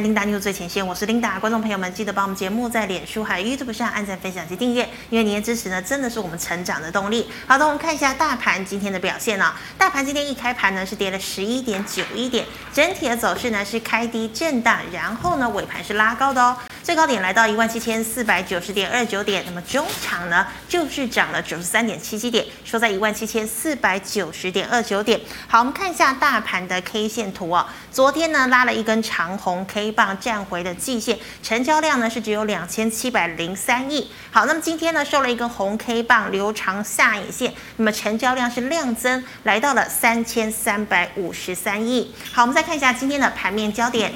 Linda News 最前线，我是琳达观众朋友们记得把我们节目在脸书还有 YouTube 上按赞、分享及订阅，因为您的支持呢，真的是我们成长的动力。好的，我们看一下大盘今天的表现啊、大盘今天一开盘呢是跌了十一点九一点，整体的走势呢是开低震荡，然后呢尾盘是拉高的哦，最高点来到一万七千四百九十点二九点，那么中场呢就是涨了九十三点七七点，收在一万七千四百九十点二九点。好，我们看一下大盘的 K 线图哦，昨天呢拉了一根长红 K。棒站回的季线，成交量呢是只有两千七百零三亿。好，那么今天呢收了一根红 K 棒，留长下影线，那么成交量是量增，来到了三千三百五十三亿。好，我们再看一下今天的盘面焦点。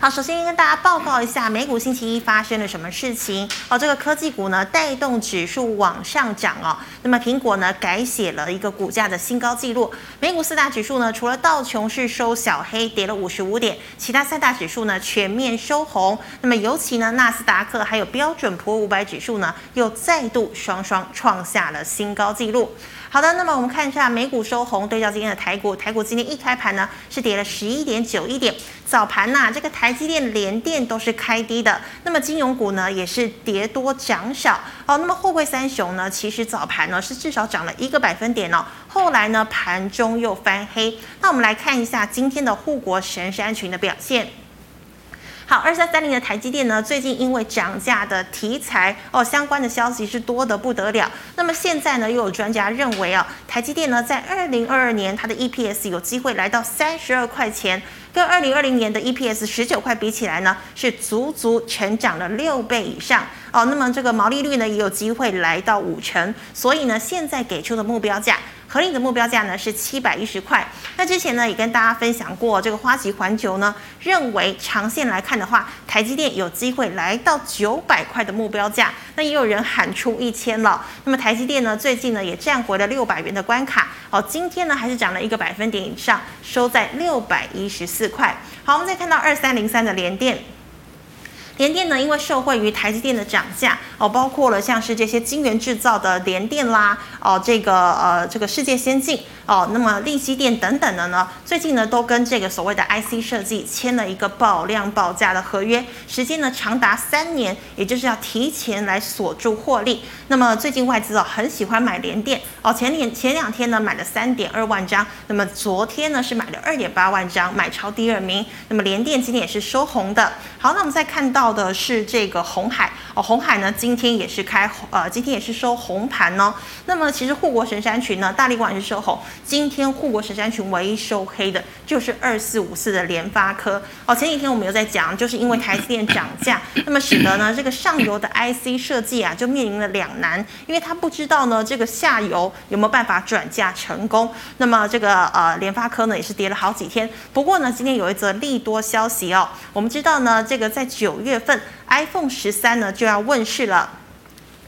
好，首先跟大家报告一下美股星期一发生了什么事情哦。这个科技股呢带动指数往上涨哦。那么苹果呢改写了一个股价的新高纪录。美股四大指数呢，除了道琼是收小黑，跌了五十五点，其他三大指数呢全面收红。那么尤其呢纳斯达克还有标准普五百指数呢又再度双双创下了新高纪录。好的，那么我们看一下美股收红，对照今天的台股，台股今天一开盘呢是跌了十一点九一点。早盘呐、啊，这个台积电、联电都是开低的，那么金融股呢也是跌多涨少。哦，那么货柜三雄呢，其实早盘呢是至少涨了一个百分点哦，后来呢盘中又翻黑。那我们来看一下今天的护国神山群的表现。好，二三三零的台积电呢，最近因为涨价的题材哦，相关的消息是多得不得了。那么现在呢，又有专家认为啊，台积电呢，在二零二二年它的 EPS 有机会来到三十二块钱，跟二零二零年的 EPS 十九块比起来呢，是足足成长了六倍以上哦。那么这个毛利率呢，也有机会来到五成。所以呢，现在给出的目标价。合理的目标价呢是七百一十块。那之前呢也跟大家分享过，这个花旗环球呢认为长线来看的话，台积电有机会来到九百块的目标价。那也有人喊出一千了。那么台积电呢最近呢也站回了六百元的关卡。好，今天呢还是涨了一个百分点以上，收在六百一十四块。好，我们再看到二三零三的联电。联电呢，因为受惠于台积电的涨价哦，包括了像是这些晶圆制造的联电啦，哦，这个呃，这个世界先进。哦，那么力积电等等的呢，最近呢都跟这个所谓的 IC 设计签了一个保量保价的合约，时间呢长达三年，也就是要提前来锁住获利。那么最近外资哦很喜欢买联电哦，前两前两天呢买了三点二万张，那么昨天呢是买了二点八万张，买超第二名。那么联电今天也是收红的。好，那我们再看到的是这个红海哦，红海呢今天也是开呃今天也是收红盘哦。那么其实护国神山群呢，大力光也是收红。今天护国神山群唯一收黑的就是二四五四的联发科哦。前几天我们有在讲，就是因为台积电涨价，那么使得呢这个上游的 IC 设计啊就面临了两难，因为他不知道呢这个下游有没有办法转嫁成功。那么这个呃联发科呢也是跌了好几天，不过呢今天有一则利多消息哦，我们知道呢这个在九月份 iPhone 十三呢就要问世了。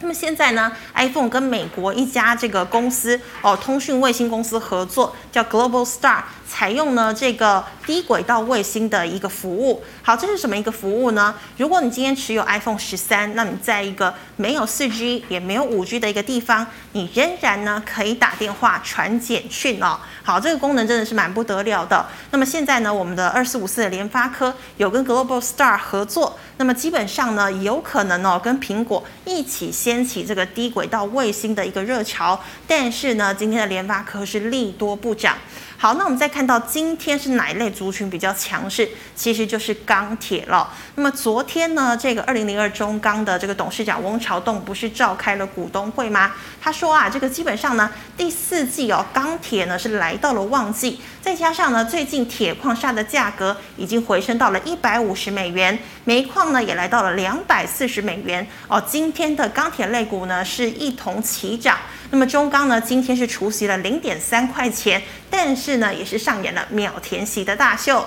那么现在呢，iPhone 跟美国一家这个公司哦，通讯卫星公司合作，叫 Global Star。采用呢这个低轨道卫星的一个服务，好，这是什么一个服务呢？如果你今天持有 iPhone 十三，那你在一个没有四 G 也没有五 G 的一个地方，你仍然呢可以打电话传简讯哦。好，这个功能真的是蛮不得了的。那么现在呢，我们的二四五四的联发科有跟 Global Star 合作，那么基本上呢有可能哦跟苹果一起掀起这个低轨道卫星的一个热潮。但是呢，今天的联发科是利多不涨。好，那我们再看到今天是哪一类族群比较强势？其实就是钢铁了。那么昨天呢，这个二零零二中钢的这个董事长翁朝栋不是召开了股东会吗？他说啊，这个基本上呢，第四季哦，钢铁呢是来到了旺季，再加上呢，最近铁矿砂的价格已经回升到了一百五十美元，煤矿呢也来到了两百四十美元哦。今天的钢铁类股呢是一同齐涨。那么中钢呢，今天是除息了零点三块钱，但是呢，也是上演了秒填息的大秀。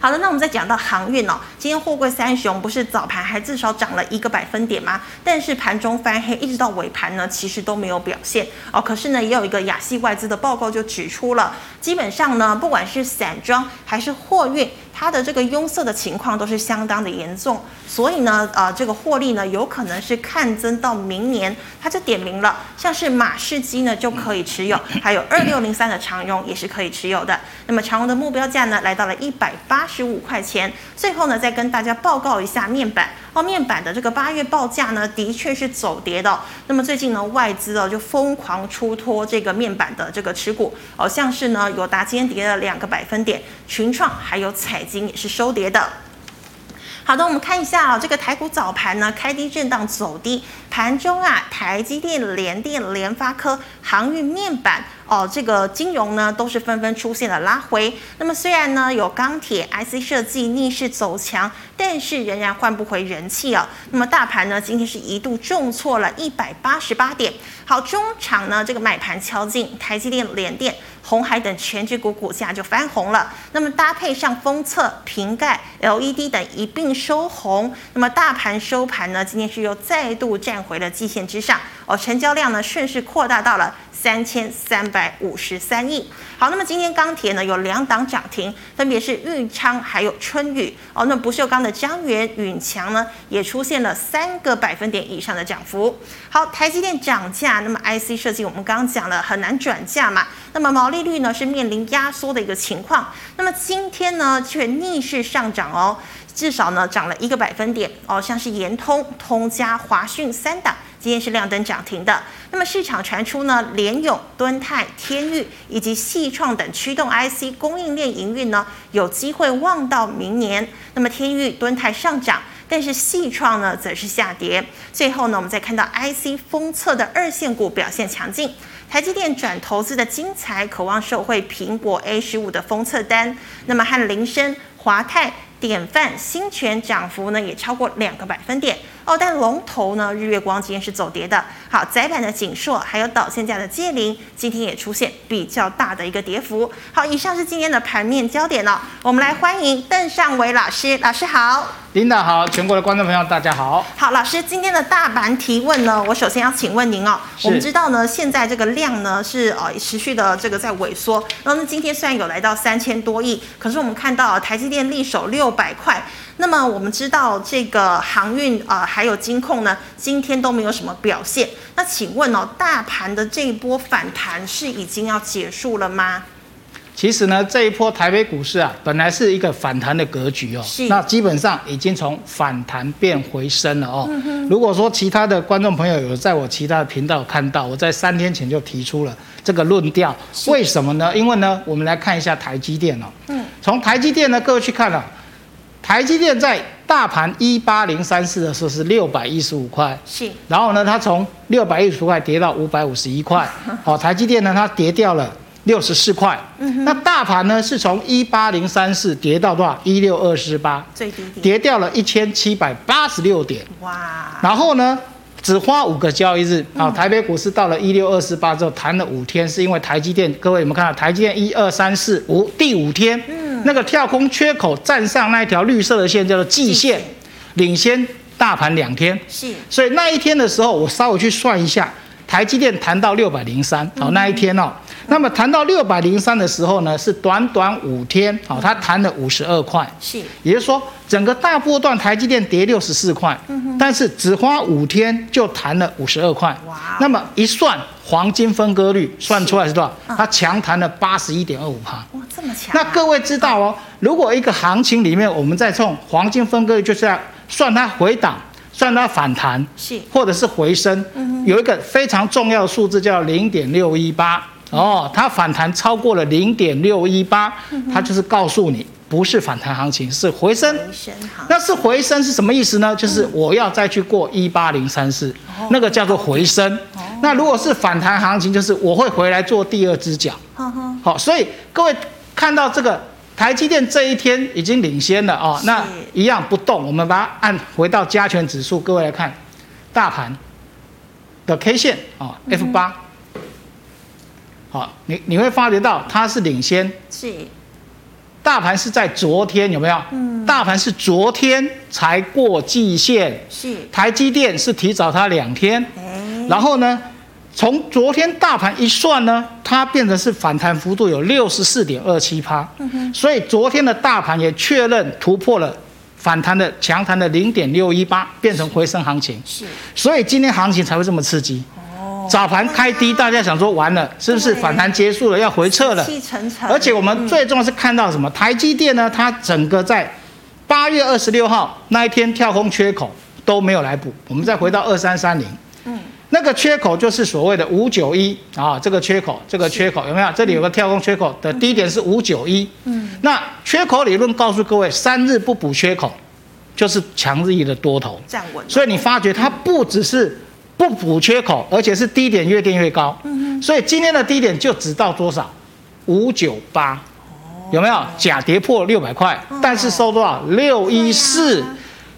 好的，那我们再讲到航运哦，今天货柜三雄不是早盘还至少涨了一个百分点吗？但是盘中翻黑，一直到尾盘呢，其实都没有表现哦。可是呢，也有一个亚系外资的报告就指出了，基本上呢，不管是散装还是货运。它的这个拥塞的情况都是相当的严重，所以呢，呃，这个获利呢有可能是看增到明年。它就点名了，像是马士基呢就可以持有，还有二六零三的长荣也是可以持有的。那么长荣的目标价呢来到了一百八十五块钱。最后呢，再跟大家报告一下面板哦，面板的这个八月报价呢的确是走跌的。那么最近呢，外资哦就疯狂出脱这个面板的这个持股，哦，像是呢友达今天跌了两个百分点，群创还有彩晶也是收跌的。好的，我们看一下啊、哦，这个台股早盘呢开低震荡走低，盘中啊台积电、联电、联发科、航运、面板。哦，这个金融呢都是纷纷出现了拉回。那么虽然呢有钢铁、IC 设计逆势走强，但是仍然换不回人气啊。那么大盘呢今天是一度重挫了一百八十八点。好，中场呢这个买盘敲进，台积电、联电、红海等全值股股价就翻红了。那么搭配上封测、瓶盖、LED 等一并收红。那么大盘收盘呢今天是又再度站回了季线之上。哦，成交量呢顺势扩大到了。三千三百五十三亿。好，那么今天钢铁呢有两档涨停，分别是豫昌还有春雨。哦，那不锈钢的江源、允强呢也出现了三个百分点以上的涨幅。好，台积电涨价，那么 IC 设计我们刚刚讲了很难转价嘛，那么毛利率呢是面临压缩的一个情况。那么今天呢却逆势上涨哦，至少呢涨了一个百分点哦，像是延通、通家、华讯三档。今天是亮灯涨停的。那么市场传出呢，联咏、敦泰、天钰以及矽创等驱动 IC 供应链营运呢，有机会望到明年。那么天钰、敦泰上涨，但是矽创呢则是下跌。最后呢，我们再看到 IC 封测的二线股表现强劲，台积电转投资的精彩渴望受惠苹果 A 十五的封测单。那么和菱生、华泰、典范、新全涨幅呢也超过两个百分点。哦，但龙头呢，日月光今天是走跌的。好，窄板的景硕，还有导线架的界霖，今天也出现比较大的一个跌幅。好，以上是今天的盘面焦点哦。我们来欢迎邓尚伟老师，老师好。领导好，全国的观众朋友大家好。好，老师，今天的大盘提问呢，我首先要请问您哦。我们知道呢，现在这个量呢是呃持续的这个在萎缩。那么，今天虽然有来到三千多亿，可是我们看到台积电力守六百块。那么我们知道这个航运啊、呃，还有金控呢，今天都没有什么表现。那请问哦，大盘的这一波反弹是已经要结束了吗？其实呢，这一波台北股市啊，本来是一个反弹的格局哦，那基本上已经从反弹变回升了哦。嗯、哼如果说其他的观众朋友有在我其他的频道看到，我在三天前就提出了这个论调，为什么呢？因为呢，我们来看一下台积电哦。嗯，从台积电呢，各位去看啊。台积电在大盘一八零三四的时候是六百一十五块，是，然后呢，它从六百一十五块跌到五百五十一块，好，台积电呢，它跌掉了六十四块，那大盘呢是从一八零三四跌到多少？一六二四八，最低点，跌掉了一千七百八十六点，哇，然后呢，只花五个交易日，啊，台北股市到了一六二四八之后弹了五天，是因为台积电，各位有没有看到？台积电一二三四五第五天？那个跳空缺口站上那一条绿色的线叫做季线，领先大盘两天。是，所以那一天的时候，我稍微去算一下，台积电谈到六百零三，好，那一天哦，那么谈到六百零三的时候呢，是短短五天，好，它弹了五十二块。是，也就是说，整个大波段台积电跌六十四块，但是只花五天就弹了五十二块。哇，那么一算。黄金分割率算出来是多少？它强弹了八十一点二五趴。哇，这么强！那各位知道哦，如果一个行情里面，我们再从黄金分割率，就是要算它回档，算它反弹，是或者是回升，有一个非常重要的数字叫零点六一八哦，它反弹超过了零点六一八，它就是告诉你。不是反弹行情，是回升。回升那是回升是什么意思呢？就是我要再去过一八零三四，那个叫做回升。哦、那如果是反弹行情，就是我会回来做第二只脚。哦、好，所以各位看到这个台积电这一天已经领先了啊，那一样不动。我们把它按回到加权指数，各位来看大盘的 K 线啊，F 八。好，你你会发觉到它是领先。是。大盘是在昨天有没有？嗯，大盘是昨天才过季线，是台积电是提早它两天，欸、然后呢，从昨天大盘一算呢，它变成是反弹幅度有六十四点二七趴，所以昨天的大盘也确认突破了反弹的强弹的零点六一八，变成回升行情。是，所以今天行情才会这么刺激。哦，早盘开低，大家想说完了，是不是反弹结束了，要回撤了？而且我们最重要是看到什么？台积电呢，它整个在八月二十六号那一天跳空缺口都没有来补。我们再回到二三三零。嗯那个缺口就是所谓的五九一啊，这个缺口，这个缺口有没有？这里有个跳空缺口的低点是五九一。嗯，那缺口理论告诉各位，三日不补缺口，就是强力的多头站稳。所以你发觉它不只是不补缺口，而且是低点越垫越高。嗯，所以今天的低点就只到多少？五九八，有没有？假跌破六百块，但是收多少？六一四。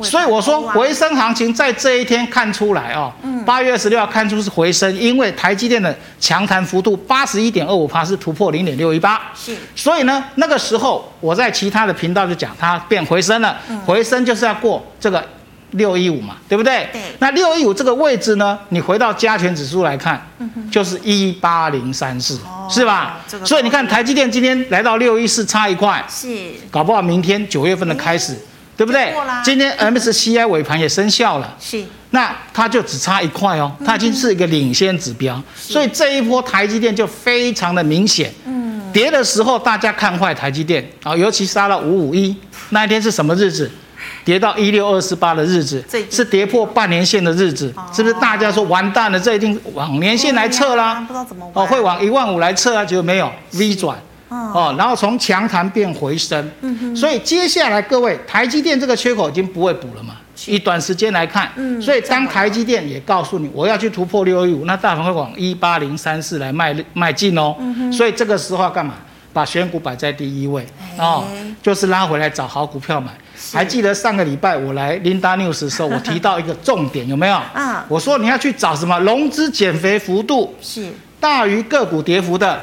所以我说回升行情在这一天看出来哦，八月二十六号看出是回升，因为台积电的强弹幅度八十一点二五趴是突破零点六一八，是，所以呢那个时候我在其他的频道就讲它变回升了，回升就是要过这个六一五嘛，对不对？对。那六一五这个位置呢，你回到加权指数来看，就是一八零三四，是吧？所以你看台积电今天来到六一四差一块，是，搞不好明天九月份的开始。对不对？今天 MSCI 尾盘也生效了，是，那它就只差一块哦，它已经是一个领先指标，所以这一波台积电就非常的明显。嗯，跌的时候大家看坏台积电啊，尤其杀到五五一那一天是什么日子？跌到一六二四八的日子，是跌破半年线的日子，是不是？大家说完蛋了，这一定往年线来测啦，不知道怎么哦，会往一万五来测啊，结果没有 V 转。哦，然后从强弹变回升，所以接下来各位，台积电这个缺口已经不会补了嘛？一短时间来看，嗯，所以当台积电也告诉你我要去突破六一五，那大盘会往一八零三四来迈迈进哦，所以这个时候要干嘛？把选股摆在第一位。哦，就是拉回来找好股票买。还记得上个礼拜我来 Linda News 的时候，我提到一个重点有没有？啊，我说你要去找什么？融资减肥幅度。是。大于个股跌幅的。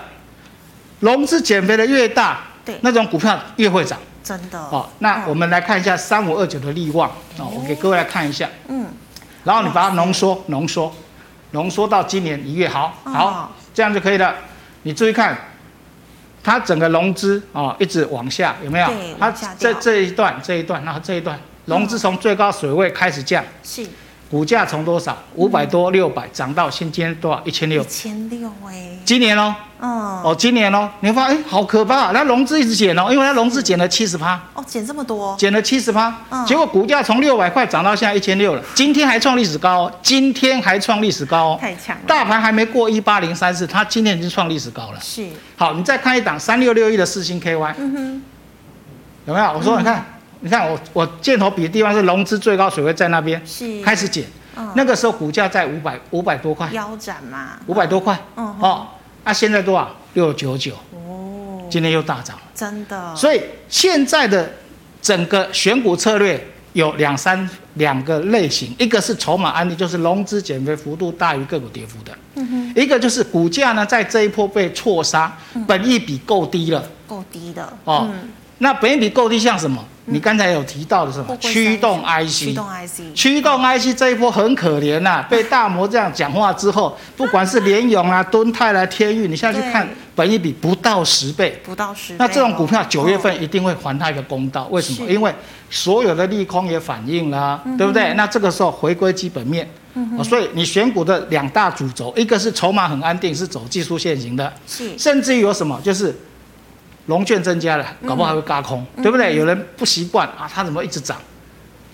融资减肥的越大，对，那种股票越会涨，真的。哦，那我们来看一下三五二九的利旺，哦，我给各位来看一下，嗯，然后你把它浓缩，浓缩，浓缩到今年一月，好，好，这样就可以了。你注意看，它整个融资啊，一直往下，有没有？它这这一段，这一段，然后这一段，融资从最高水位开始降，是。股价从多少五百多六百涨到现今多少一千六？一千六哎！今年哦，嗯，哦，今年哦，你会发现哎，好可怕！那融资一直减哦，因为它融资减了七十趴哦，减这么多，减了七十趴，嗯，结果股价从六百块涨到现在一千六了，今天还创历史高哦，今天还创历史高哦，太强了！大盘还没过一八零三四，它今天已经创历史高了。是，好，你再看一档三六六一的四星 KY，嗯哼，有没有？我说你看。你看我我箭头比的地方是融资最高水位在那边，是。开始减，嗯、那个时候股价在五百五百多块，腰斩嘛，五百多块，嗯，哦，那、啊、现在多少？六九九，哦，今天又大涨，真的。所以现在的整个选股策略有两三两个类型，一个是筹码安定，就是融资减肥幅度大于个股跌幅的，嗯哼，一个就是股价呢在这一波被错杀，嗯、本益比够低了，够低的，哦，嗯、那本益比够低像什么？你刚才有提到的是什么？驱动 IC，驱动 IC，驱动 IC 这一波很可怜呐、啊，被大摩这样讲话之后，不管是联勇啊、敦泰来、天钰，你现在去看，本益比不到十倍，不到十倍。那这种股票九月份一定会还他一个公道，为什么？因为所有的利空也反映了，对不对？那这个时候回归基本面，所以你选股的两大主轴，一个是筹码很安定，是走技术线型的，是，甚至于有什么？就是。融券增加了，搞不好还会嘎空，嗯、对不对？有人不习惯啊，它怎么一直涨？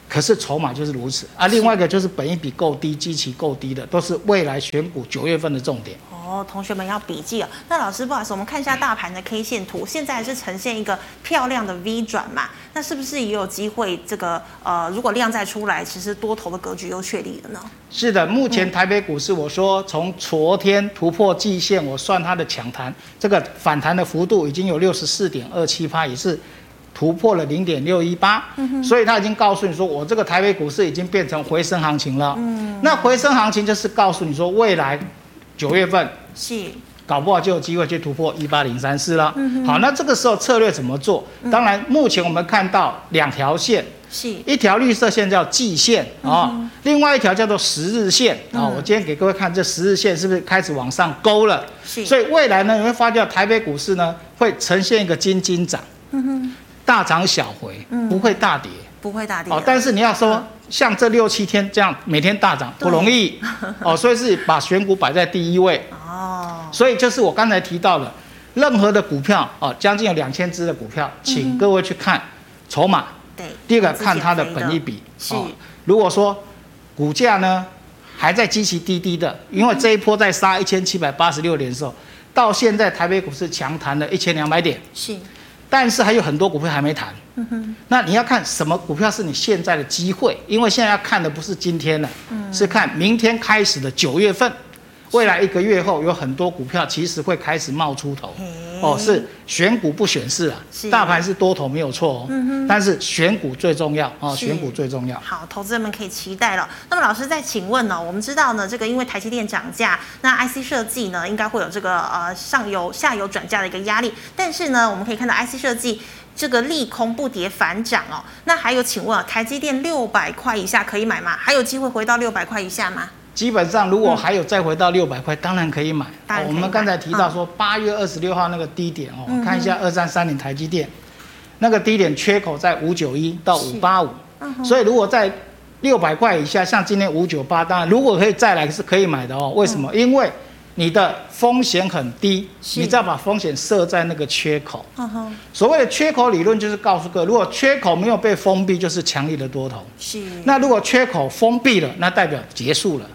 可是筹码就是如此啊。另外一个就是本一比够低，基期够低的，都是未来选股九月份的重点。哦，同学们要笔记哦。那老师不好意思，我们看一下大盘的 K 线图，现在是呈现一个漂亮的 V 转嘛？那是不是也有机会？这个呃，如果量再出来，其实多头的格局又确立了呢？是的，目前台北股市，我说从昨天突破季线，我算它的抢弹，这个反弹的幅度已经有六十四点二七趴，也是。突破了零点六一八，所以他已经告诉你说，我这个台北股市已经变成回升行情了。嗯，那回升行情就是告诉你说，未来九月份是搞不好就有机会去突破一八零三四了。嗯、好，那这个时候策略怎么做？当然，目前我们看到两条线，是一条绿色线叫季线啊、嗯，另外一条叫做十日线啊、嗯。我今天给各位看这十日线是不是开始往上勾了？是。所以未来呢，你会发现台北股市呢会呈现一个金金涨，嗯大涨小回，不会大跌，不会大跌。哦，但是你要说。嗯像这六七天这样每天大涨不容易哦，所以是把选股摆在第一位哦。所以就是我刚才提到的，任何的股票哦，将近有两千只的股票，请各位去看筹码。对，第二个看它的本益比。是。如果说股价呢还在极其低低的，因为这一波在杀一千七百八十六点的时候，到现在台北股市强弹了一千两百点。是。但是还有很多股票还没谈，嗯哼，那你要看什么股票是你现在的机会？因为现在要看的不是今天了，嗯，是看明天开始的九月份。未来一个月后，有很多股票其实会开始冒出头，哦，是选股不选市啊，大盘是多头没有错哦，嗯，但是选股最重要哦，选股最重要。好，投资人们可以期待了。那么老师再请问呢？我们知道呢，这个因为台积电涨价，那 IC 设计呢应该会有这个呃上游下游转嫁的一个压力，但是呢，我们可以看到 IC 设计这个利空不跌反涨哦。那还有，请问台积电六百块以下可以买吗？还有机会回到六百块以下吗？基本上，如果还有再回到六百块，当然可以买。我们刚才提到说，八月二十六号那个低点哦，看一下二三三零台积电，那个低点缺口在五九一到五八五，所以如果在六百块以下，像今天五九八，当然如果可以再来是可以买的哦。为什么？因为你的风险很低，你只要把风险设在那个缺口。所谓的缺口理论就是告诉各位，如果缺口没有被封闭，就是强力的多头。是。那如果缺口封闭了，那代表结束了。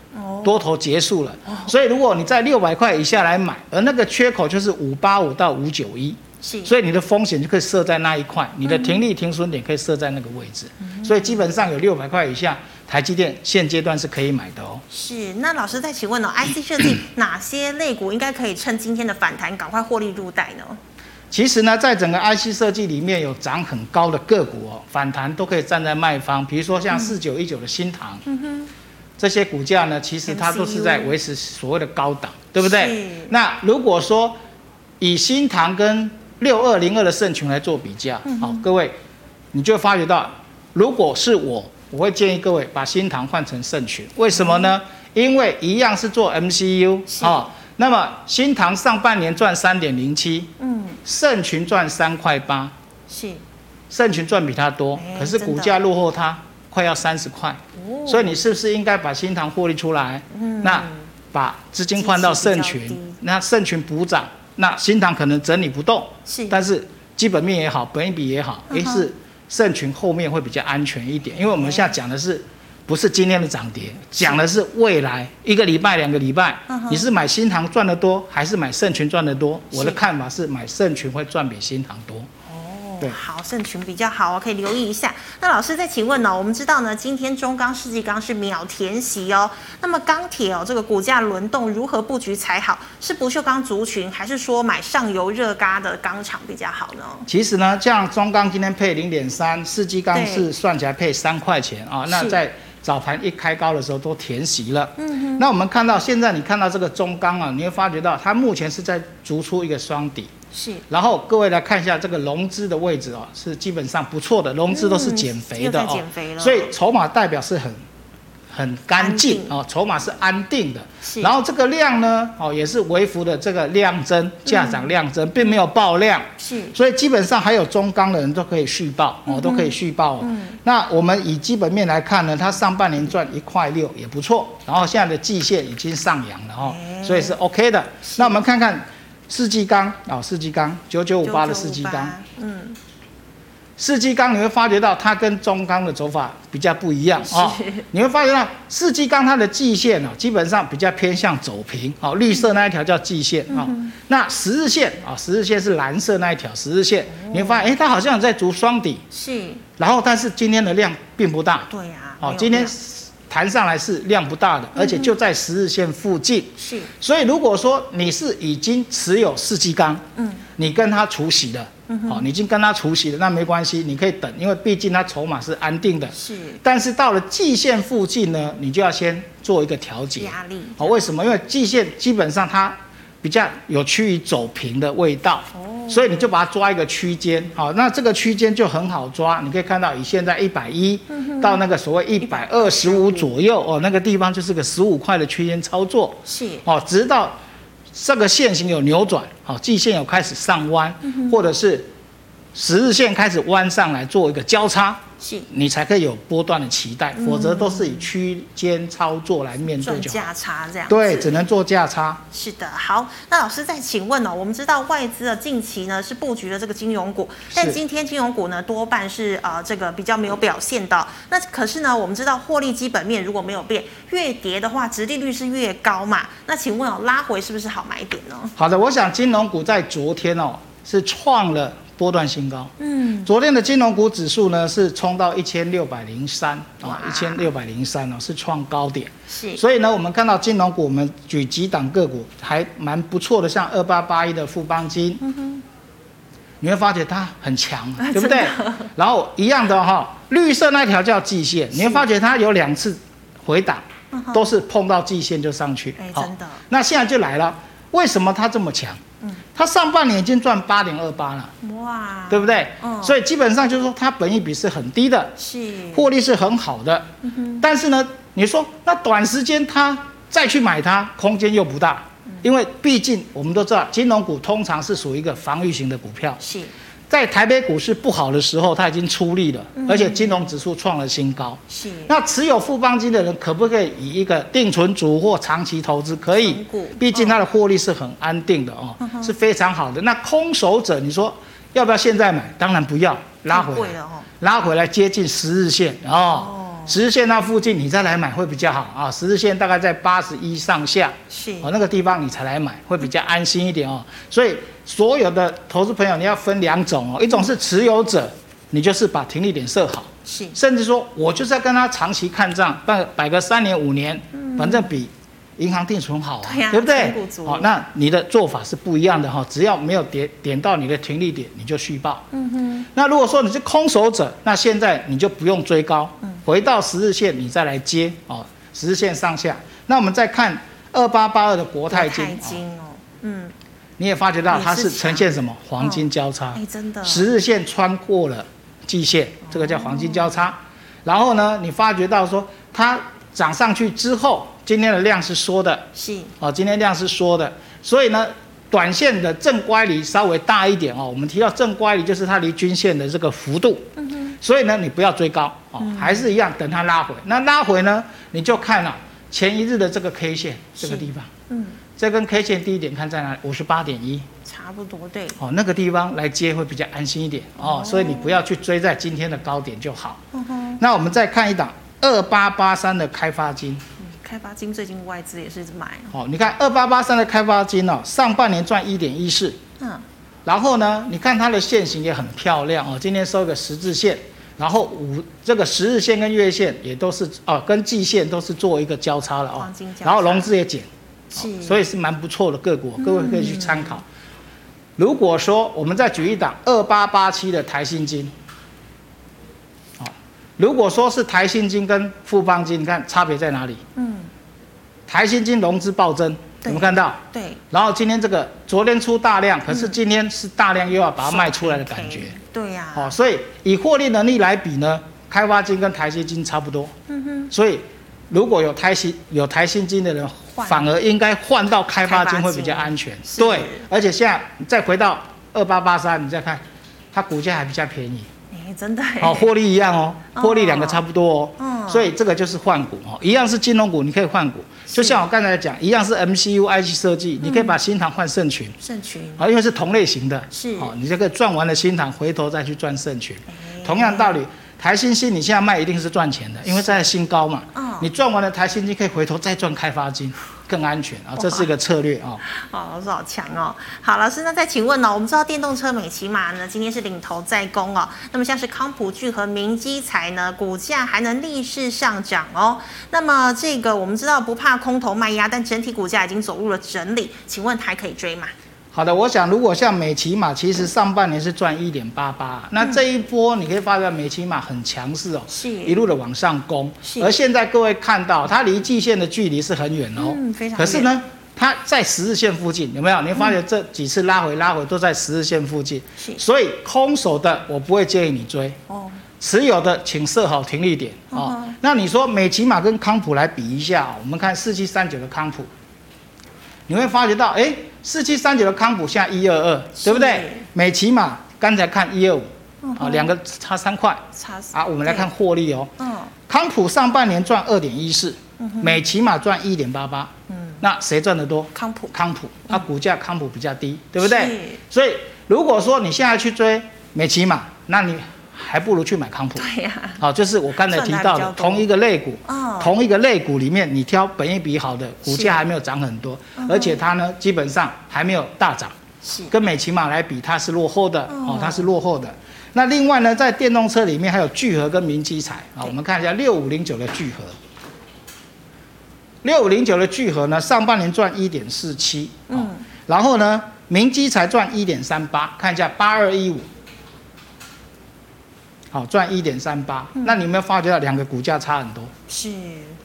多头结束了，所以如果你在六百块以下来买，而那个缺口就是五八五到五九一，所以你的风险就可以设在那一块，你的停利停损点可以设在那个位置，所以基本上有六百块以下，台积电现阶段是可以买的哦。是，那老师再请问哦，IC 设计哪些类股应该可以趁今天的反弹赶快获利入袋呢？其实呢，在整个 IC 设计里面有涨很高的个股哦，反弹都可以站在卖方，比如说像四九一九的新塘。嗯哼。这些股价呢，其实它都是在维持所谓的高档，对不对？那如果说以新塘跟六二零二的盛群来做比较，好，各位，你就发觉到，如果是我，我会建议各位把新塘换成盛群，为什么呢？因为一样是做 MCU 啊，那么新塘上半年赚三点零七，嗯，盛群赚三块八，是，盛群赚比它多，可是股价落后它。快要三十块，所以你是不是应该把新塘获利出来？嗯、那把资金换到盛群，那盛群补涨，那新塘可能整理不动，是，但是基本面也好，本益比也好，也、嗯、是盛群后面会比较安全一点，因为我们现在讲的是不是今天的涨跌，讲的是未来一个礼拜、两个礼拜，你是买新塘赚得多，还是买圣群赚得多？我的看法是买圣群会赚比新塘多。对，好，盛群比较好哦，可以留意一下。那老师再请问呢？我们知道呢，今天中钢、世纪钢是秒填息哦。那么钢铁哦，这个股价轮动如何布局才好？是不锈钢族群，还是说买上游热轧的钢厂比较好呢？其实呢，像中钢今天配零点三，世纪钢是算起来配三块钱啊。那在早盘一开高的时候都填息了。嗯哼。那我们看到现在，你看到这个中钢啊，你会发觉到它目前是在逐出一个双底。是，然后各位来看一下这个融资的位置哦，是基本上不错的，融资都是减肥的哦，所以筹码代表是很很干净哦，筹码是安定的。然后这个量呢，哦也是微幅的这个量增，价涨量增，并没有爆量。是，所以基本上还有中钢的人都可以续报哦，都可以续报。嗯，那我们以基本面来看呢，它上半年赚一块六也不错，然后现在的季线已经上扬了哦，所以是 OK 的。那我们看看。世纪钢啊，世纪钢九九五八的世纪钢，嗯，世纪钢你会发觉到它跟中钢的走法比较不一样啊，你会发觉到世纪钢它的季线啊，基本上比较偏向走平，哦，绿色那一条叫季线啊，那十日线啊，十日线是蓝色那一条十日线，你会发现哎，它好像在逐双底，是，然后但是今天的量并不大，对呀，哦，今天。弹上来是量不大的，而且就在十日线附近。是，所以如果说你是已经持有四季钢，嗯，你跟他除息了，嗯，好，你已经跟他除息了，那没关系，你可以等，因为毕竟它筹码是安定的。是，但是到了季线附近呢，你就要先做一个调节。压力。好，为什么？因为季线基本上它比较有趋于走平的味道，哦，所以你就把它抓一个区间，好，那这个区间就很好抓，你可以看到以现在一百一到那个所谓一百二十五左右，哦，那个地方就是个十五块的区间操作，是，哦，直到这个线型有扭转，好，季线有开始上弯，或者是十日线开始弯上来做一个交叉。是你才可以有波段的期待，否则都是以区间操作来面对就。价差这样。对，只能做价差。是的，好，那老师再请问哦，我们知道外资的近期呢是布局了这个金融股，但今天金融股呢多半是呃这个比较没有表现的。那可是呢，我们知道获利基本面如果没有变，越跌的话，殖利率是越高嘛？那请问哦，拉回是不是好买点呢？好的，我想金融股在昨天哦是创了。波段新高，嗯，昨天的金融股指数呢是冲到一千六百零三啊，一千六百零三哦，是创高点，是，所以呢，我们看到金融股，我们举几档个股还蛮不错的，像二八八一的富邦金，嗯哼，你会发觉它很强，对不对？然后一样的哈，绿色那条叫季线，你会发觉它有两次回档，都是碰到季线就上去，哎，真的。那现在就来了，为什么它这么强？嗯，它上半年已经赚八点二八了，哇，对不对？嗯，所以基本上就是说它本益比是很低的，是获利是很好的。嗯，但是呢，你说那短时间它再去买它，空间又不大，因为毕竟我们都知道，金融股通常是属于一个防御型的股票，是。在台北股市不好的时候，它已经出力了，而且金融指数创了新高。是，那持有富邦金的人可不可以以一个定存族或长期投资？可以，毕竟它的获利是很安定的哦，是非常好的。那空手者，你说要不要现在买？当然不要，拉回来，拉回来接近十日线哦。十日线那附近，你再来买会比较好啊。十日线大概在八十一上下，是哦，那个地方你才来买会比较安心一点哦。所以所有的投资朋友，你要分两种哦，一种是持有者，你就是把停利点设好，是，甚至说我就是要跟他长期看账，办摆个三年五年，反正比。银行定存好啊，对，啊对不对？好，那你的做法是不一样的哈，只要没有点点到你的停利点，你就续报。嗯哼。那如果说你是空手者，那现在你就不用追高，回到十日线你再来接哦，十日线上下。那我们再看二八八二的国泰金，国泰金哦，嗯，你也发觉到它是呈现什么黄金交叉？哎，真的，十日线穿过了季线，这个叫黄金交叉。然后呢，你发觉到说它涨上去之后。今天的量是缩的，是哦，今天量是缩的，所以呢，短线的正乖离稍微大一点哦。我们提到正乖离，就是它离均线的这个幅度，嗯哼，所以呢，你不要追高哦，还是一样等它拉回。那拉回呢，你就看了前一日的这个 K 线这个地方，嗯，这根 K 线低点看在哪里？五十八点一，差不多对。哦，那个地方来接会比较安心一点哦，所以你不要去追在今天的高点就好。嗯哼，那我们再看一档二八八三的开发金。开发金最近外资也是买哦，你看二八八三的开发金哦，上半年赚一点一四，嗯，然后呢，你看它的线型也很漂亮哦，今天收个十字线，然后五这个十日线跟月线也都是哦，跟季线都是做一个交叉了哦，然后融资也减，是，所以是蛮不错的个股，各位可以去参考。如果说我们再举一档二八八七的台新金。如果说是台新金跟富邦金，你看差别在哪里？嗯，台新金融资暴增，有没有看到？对。然后今天这个昨天出大量，可是今天是大量又要把它卖出来的感觉。对呀。哦，所以以获利能力来比呢，开发金跟台新金差不多。嗯哼。所以如果有台新有台新金的人，反而应该换到开发金会比较安全。对。而且现在再回到二八八三，你再看，它股价还比较便宜。真的好，获利一样哦，获利两个差不多哦，嗯，所以这个就是换股哦，一样是金融股，你可以换股，就像我刚才讲，一样是 MCU IC 设计，你可以把新塘换盛群，盛群啊，因为是同类型的，是。哦，你这个赚完了新塘，回头再去赚盛群，同样道理，台新新你现在卖一定是赚钱的，因为在新高嘛，你赚完了台新金可以回头再赚开发金。更安全啊，这是一个策略啊。哦，老师好强哦。好，老师，那再请问呢？我们知道电动车美骑马呢，今天是领头在攻哦。那么像是康普聚和明基材呢，股价还能逆势上涨哦。那么这个我们知道不怕空头卖压，但整体股价已经走入了整理，请问还可以追吗？好的，我想如果像美骑马，其实上半年是赚一点八八，那这一波你可以发现美骑马很强势哦，是一路的往上攻，而现在各位看到它离季线的距离是很远哦，嗯，非常。可是呢，它在十日线附近，有没有？你发觉这几次拉回拉回都在十日线附近，是。所以空手的我不会建议你追。哦。持有的请设好停利点哦。那你说美琪玛跟康普来比一下，我们看四七三九的康普，你会发觉到，哎，四七三九的康普现在一二二，对不对？美琪玛刚才看一二五，啊，两个差三块。差啊，我们来看获利哦。嗯。康普上半年赚二点一四，美琪玛赚一点八八。嗯。那谁赚得多？康普。康普，它股价康普比较低，对不对？所以如果说你现在去追美琪玛，那你。还不如去买康普。对呀、啊。好，就是我刚才提到的同一个类股，哦、同一个类股里面，你挑本益比好的，股价还没有涨很多，而且它呢基本上还没有大涨。是。跟美琪马来比，它是落后的哦，它是落后的。那另外呢，在电动车里面还有聚合跟明基材啊，我们看一下六五零九的聚合。六五零九的聚合呢，上半年赚一点四七，嗯，然后呢，明基材赚一点三八，看一下八二一五。好，赚一点三八，那你有没有发觉到两个股价差很多？是，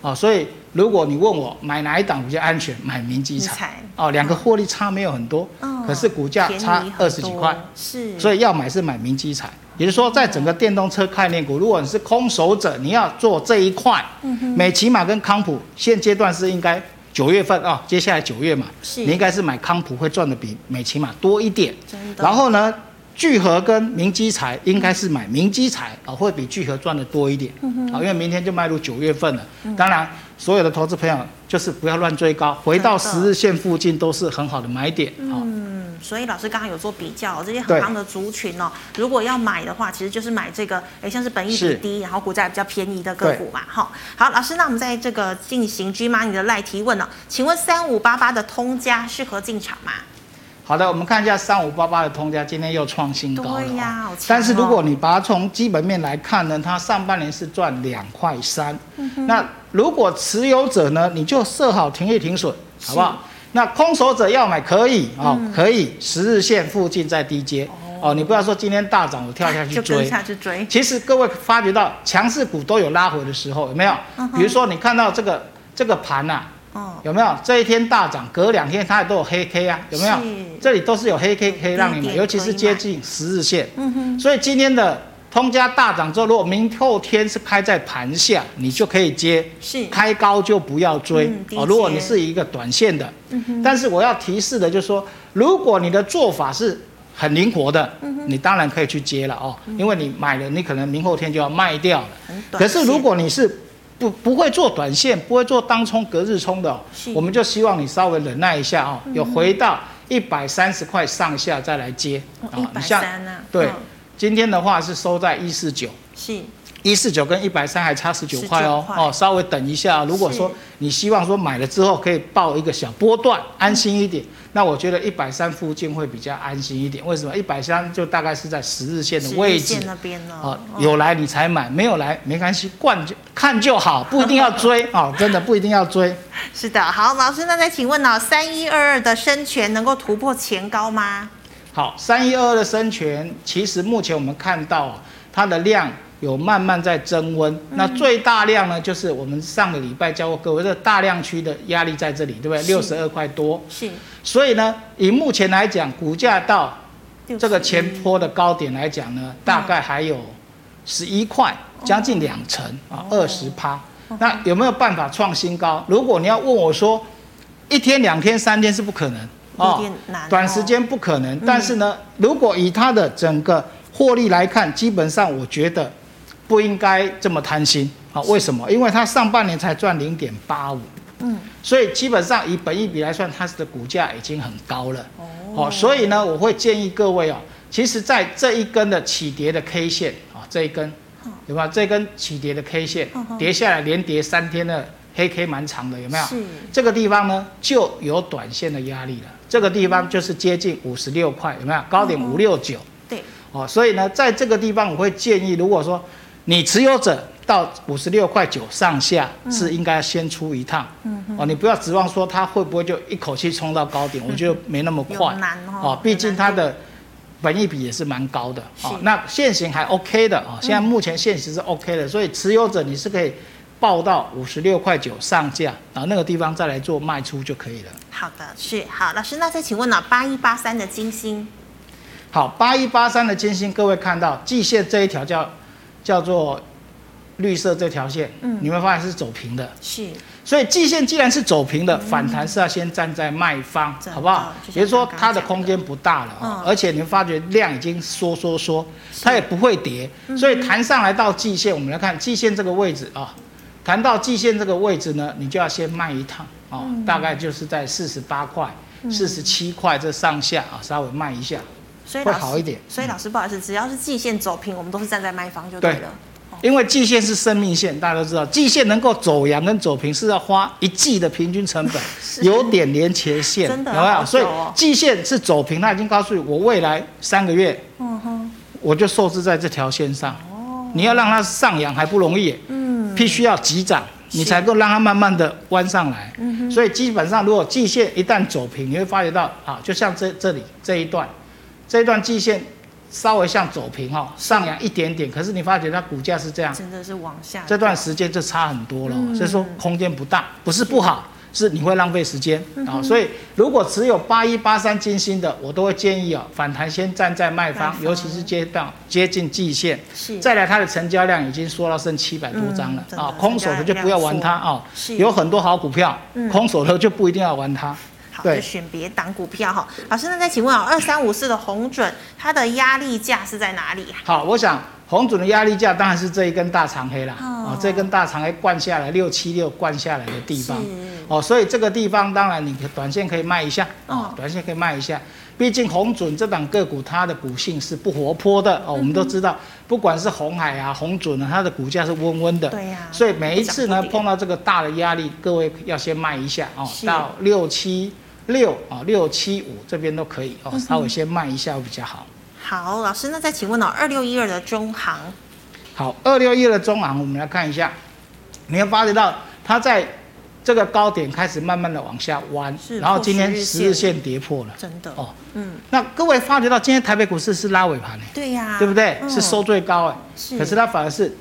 哦，所以如果你问我买哪一档比较安全，买明基彩。哦，两个获利差没有很多，哦、可是股价差二十几块，是，所以要买是买明基彩。也就是说，在整个电动车概念股，如果你是空手者，你要做这一块，嗯哼，美琪玛跟康普现阶段是应该九月份啊、哦，接下来九月嘛，是，你应该是买康普会赚的比美琪玛多一点，然后呢？聚合跟明基材应该是买明基材啊，会比聚合赚的多一点啊，因为明天就迈入九月份了。当然，所有的投资朋友就是不要乱追高，回到十日线附近都是很好的买点。嗯，所以老师刚刚有做比较，这些很棒的族群哦，如果要买的话，其实就是买这个，哎，像是本益比低，然后股价比较便宜的个股嘛。哈，好，老师，那我们在这个进行 G Money 的赖提问呢，请问三五八八的通家适合进场吗？好的，我们看一下三五八八的通家，今天又创新高了。对呀，好哦。但是如果你把它从基本面来看呢，它上半年是赚两块三。那如果持有者呢，你就设好停利停损，好不好？那空手者要买可以哦，可以十日线附近再低接哦。你不要说今天大涨我跳下去追，就下去追。其实各位发觉到强势股都有拉回的时候，有没有？比如说你看到这个这个盘呐。有没有这一天大涨，隔两天它也都有黑 K 啊？有没有？这里都是有黑 K 可以让你买，尤其是接近十日线。嗯哼。所以今天的通家大涨之后，如果明后天是开在盘下，你就可以接。是。开高就不要追哦。如果你是一个短线的。嗯哼。但是我要提示的就是说，如果你的做法是很灵活的，你当然可以去接了哦，因为你买了，你可能明后天就要卖掉了。可是如果你是不不会做短线，不会做当冲、隔日冲的、哦，我们就希望你稍微忍耐一下哦，有回到一百三十块上下再来接啊。一百三啊？对，哦、今天的话是收在一四九。是。一四九跟一百三还差十九块哦哦，稍微等一下。如果说你希望说买了之后可以抱一个小波段，安心一点，那我觉得一百三附近会比较安心一点。为什么？一百三就大概是在十日线的位置那边哦。有来你才买，没有来没关系，惯就看就好，不一定要追啊，真的不一定要追。是的，好，老师，那再请问呢，三一二二的生全能够突破前高吗？好，三一二二的生全，其实目前我们看到它的量。有慢慢在增温，那最大量呢，就是我们上个礼拜教过各位，这大量区的压力在这里，对不对？六十二块多。是。所以呢，以目前来讲，股价到这个前坡的高点来讲呢，大概还有十一块，将近两成啊，二十趴。那有没有办法创新高？如果你要问我说，一天、两天、三天是不可能哦，短时间不可能。但是呢，如果以它的整个获利来看，基本上我觉得。不应该这么贪心啊？为什么？因为它上半年才赚零点八五，嗯，所以基本上以本益比来算，它的股价已经很高了。哦，所以呢，我会建议各位哦，其实在这一根的起跌的 K 线啊，这一根，对吧？这根起跌的 K 线跌下来连跌三天的黑 K 蛮长的，有没有？是。这个地方呢就有短线的压力了。这个地方就是接近五十六块，有没有？高点五六九。对。哦，所以呢，在这个地方我会建议，如果说你持有者到五十六块九上下是应该先出一趟，哦，你不要指望说它会不会就一口气冲到高点，我觉得没那么 快，哦，毕竟它的本益比也是蛮高的，哦，那现行还 OK 的，哦，现在目前现行是 OK 的，所以持有者你是可以报到五十六块九上架，然后那个地方再来做卖出就可以了。好的，是。好，老师，那再请问了，八一八三的金星，好，八一八三的金星，各位看到季线这一条叫叫做绿色这条线，嗯，你会发现是走平的，是，所以季线既然是走平的，嗯、反弹是要先站在卖方，好不好？也就是说它的空间不大了啊，嗯、而且你会发觉量已经缩缩缩，它也不会跌，所以弹上来到季线，我们来看季线这个位置啊。弹到季线这个位置呢，你就要先卖一趟啊，大概就是在四十八块、四十七块这上下啊，稍微卖一下，所以会好一点。所以老师不好意思，只要是季线走平，我们都是站在卖方就对了。对，因为季线是生命线，大家都知道，季线能够走阳跟走平是要花一季的平均成本，有点连前线，真的有没有？所以季线是走平，它已经告诉你，我未来三个月，嗯哼，我就受制在这条线上。哦，你要让它上扬还不容易。嗯。必须要急涨，你才够让它慢慢的弯上来。嗯所以基本上，如果季线一旦走平，你会发觉到啊，就像这这里这一段，这一段季线稍微像走平哈，上扬一点点，可是你发觉它股价是这样，真的是往下。这段时间就差很多了，所以说空间不大，不是不好。是你会浪费时间啊，所以如果持有八一八三金星的，我都会建议啊，反弹先站在卖方，尤其是接到接近季线，再来它的成交量已经缩到剩七百多张了啊，空手的就不要玩它啊，有很多好股票，空手的就不一定要玩它。好，就选别档股票哈。老师，那再请问啊，二三五四的红准，它的压力价是在哪里？好，我想。红准的压力价当然是这一根大长黑啦，哦，哦，这根大长黑灌下来六七六灌下来的地方，是。哦，所以这个地方当然你短线可以卖一下，哦，短线可以卖一下，毕竟红准这档个股它的股性是不活泼的哦，我们都知道，不管是红海啊、红准啊，它的股价是温温的，对呀，所以每一次呢碰到这个大的压力，各位要先卖一下哦，到六七六啊六七五这边都可以哦，稍微先卖一下会比较好。好，老师，那再请问哦，二六一二的中行，好，二六一二的中行，我们来看一下，你会发觉到它在这个高点开始慢慢的往下弯，是然后今天十日线跌破了，真的哦，嗯，那各位发觉到今天台北股市是拉尾盘呢？对呀、啊，对不对？嗯、是收最高哎，是，可是它反而是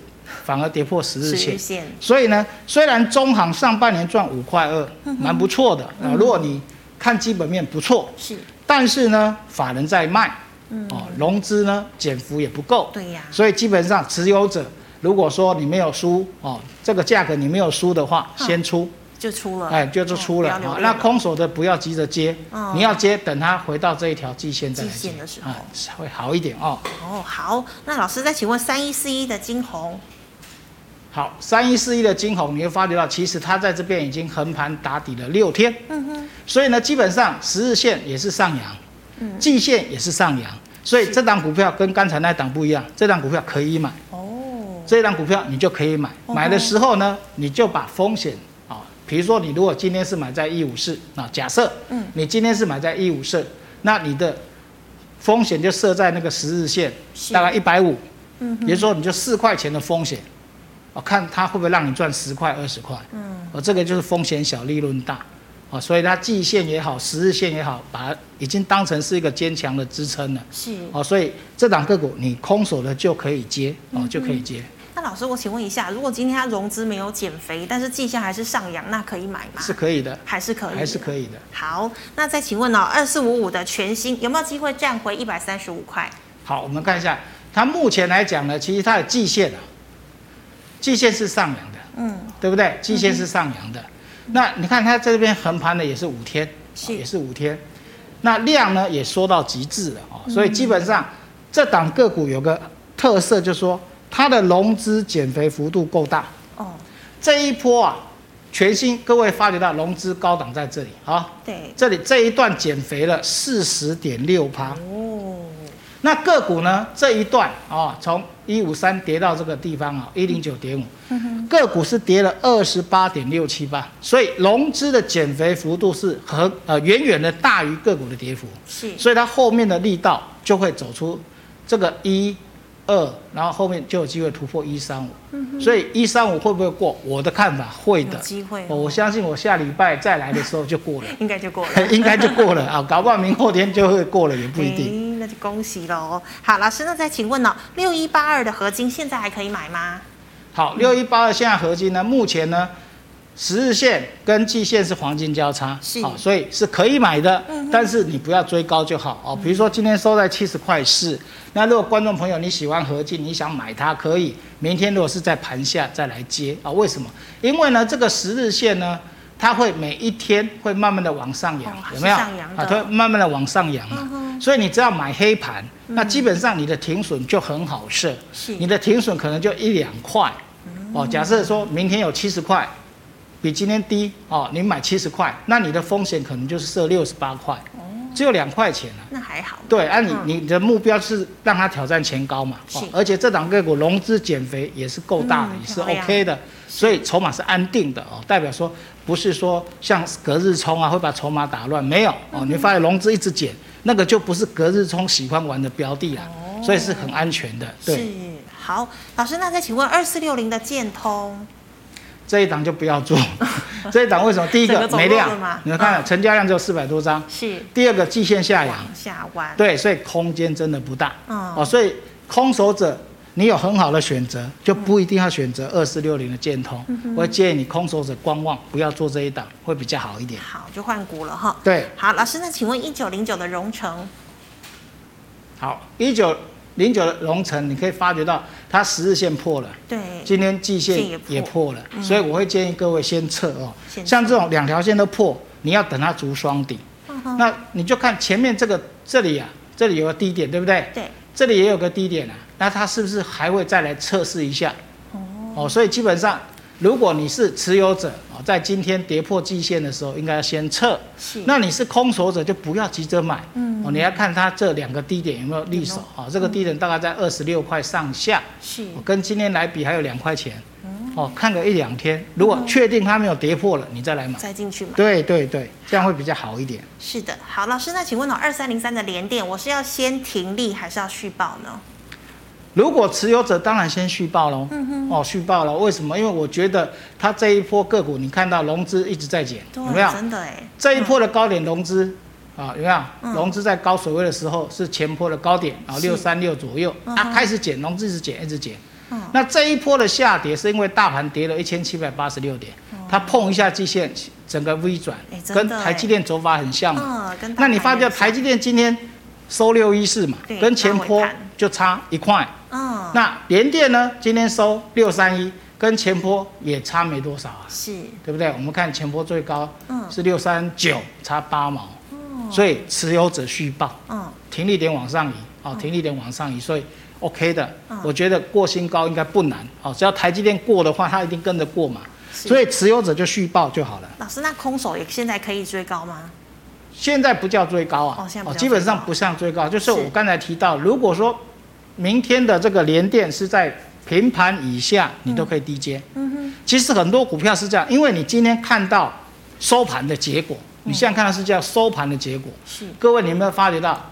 反而跌破十日线，线所以呢，虽然中行上半年赚五块二，蛮不错的啊，嗯、如果你看基本面不错，是，但是呢，法人在卖。嗯。哦，融资呢减幅也不够，对呀，所以基本上持有者如果说你没有输哦，这个价格你没有输的话，先出。就出了，哎，就就出了。啊。那空手的不要急着接，你要接等它回到这一条季线再来接。的时候，会好一点哦。哦，好，那老师再请问三一四一的晶宏，好，三一四一的金红，你会发觉到其实它在这边已经横盘打底了六天，嗯哼，所以呢，基本上十日线也是上扬。季线也是上扬，所以这档股票跟刚才那档不一样，这档股票可以买。哦。这档股票你就可以买，买的时候呢，你就把风险啊，比如说你如果今天是买在一五四，那假设，嗯，你今天是买在一五四，那你的风险就设在那个十日线，大概一百五，嗯，也就是说你就四块钱的风险，我看它会不会让你赚十块二十块，嗯，我这个就是风险小利润大。哦所以它季线也好，十日线也好，把它已经当成是一个坚强的支撑了。是哦，所以这档个股你空手的就可以接哦，就可以接。那老师，我请问一下，如果今天它融资没有减肥，但是季线还是上扬，那可以买吗？是可以的，还是可以，还是可以的。好，那再请问哦，二四五五的全新有没有机会站回一百三十五块？好，我们看一下，它目前来讲呢，其实它的季线啊，季线是上扬的，嗯，对不对？季线是上扬的。嗯那你看它这边横盘的也是五天，是。也是五天，那量呢也缩到极致了啊，所以基本上这档个股有个特色，就是说它的融资减肥幅度够大。哦。这一波啊，全新各位发觉到融资高档在这里啊，对，这里这一段减肥了四十点六趴。哦。那个股呢这一段啊，从一五三跌到这个地方啊，一零九点五，个股是跌了二十八点六七八，所以融资的减肥幅度是和呃远远的大于个股的跌幅，是，所以它后面的力道就会走出这个一二，然后后面就有机会突破一三五，所以一三五会不会过？我的看法会的，机会，我相信我下礼拜再来的时候就过了，应该就过了，应该就过了啊，搞不好明后天就会过了也不一定。那就恭喜喽！好，老师，那再请问呢、哦，六一八二的合金现在还可以买吗？好，六一八二现在合金呢，目前呢。十日线跟季线是黄金交叉，好，所以是可以买的，但是你不要追高就好哦。比如说今天收在七十块四，那如果观众朋友你喜欢合金，你想买它可以，明天如果是在盘下再来接啊？为什么？因为呢，这个十日线呢，它会每一天会慢慢的往上扬，有没有？啊，它会慢慢的往上扬嘛。所以你只要买黑盘，那基本上你的停损就很好设，你的停损可能就一两块哦。假设说明天有七十块。比今天低哦，你买七十块，那你的风险可能就是设六十八块，只有两块钱啊。那还好。对，按、啊、你你的目标是让它挑战前高嘛？哦，而且这档个股融资减肥也是够大的，嗯、也是 OK 的，所以筹码是安定的哦，代表说不是说像隔日冲啊会把筹码打乱，没有哦。你发现融资一直减，那个就不是隔日冲喜欢玩的标的啦，所以是很安全的。对。是。好，老师，那再请问二四六零的建通。这一档就不要做，这一档为什么？第一个没量，你们看成交量只有四百多张。是。第二个季线下扬，下弯。对，所以空间真的不大。哦。所以空手者，你有很好的选择，就不一定要选择二四六零的建通。我会建议你空手者观望，不要做这一档，会比较好一点。好，就换股了哈。对。好，老师，那请问一九零九的荣成。好，一九。零九的龙城，你可以发觉到它十日线破了，对，今天季线也破了，破所以我会建议各位先撤哦。先像这种两条线都破，你要等它足双底，嗯、那你就看前面这个这里啊，这里有个低点，对不对？对，这里也有个低点啊，那它是不是还会再来测试一下？哦，哦，所以基本上。如果你是持有者啊，在今天跌破季线的时候，应该要先撤。是。那你是空手者，就不要急着买。嗯。哦，你要看它这两个低点有没有利手啊？这个低点大概在二十六块上下。是。跟今天来比还有两块钱。哦，看个一两天，如果确定它没有跌破了，你再来买。再进去买。对对对，这样会比较好一点。是的，好，老师，那请问哦，二三零三的连电，我是要先停利还是要续报呢？如果持有者当然先续报喽，嗯、哼。哦，续报了，为什么？因为我觉得它这一波个股，你看到融资一直在减，对有没有？真的哎，这一波的高点融资、嗯、啊，有没有？嗯、融资在高水位的时候是前波的高点啊，六三六左右，嗯、啊，开始减，融资一直减，一直减。嗯、那这一波的下跌是因为大盘跌了一千七百八十六点，嗯、它碰一下季线，整个 V 转，跟台积电走法很像嘛。嗯、那你发觉台积电今天收六一四嘛，跟前坡就差一块。嗯，那联电呢？今天收六三一，跟前坡也差没多少啊，是，对不对？我们看前坡最高嗯。是六三九，差八毛，嗯、所以持有者续报，嗯，停利点往上移，哦，停利点往上移，所以 OK 的，嗯、我觉得过新高应该不难，哦，只要台积电过的话，它一定跟着过嘛，所以持有者就续报就好了。老师，那空手也现在可以追高吗？现在不叫追高啊，哦，哦，基本上不像追高，就是我刚才提到，如果说。明天的这个联电是在平盘以下，你都可以低接。嗯哼。其实很多股票是这样，因为你今天看到收盘的结果，你现在看到是叫收盘的结果。是。各位，你有没有发觉到，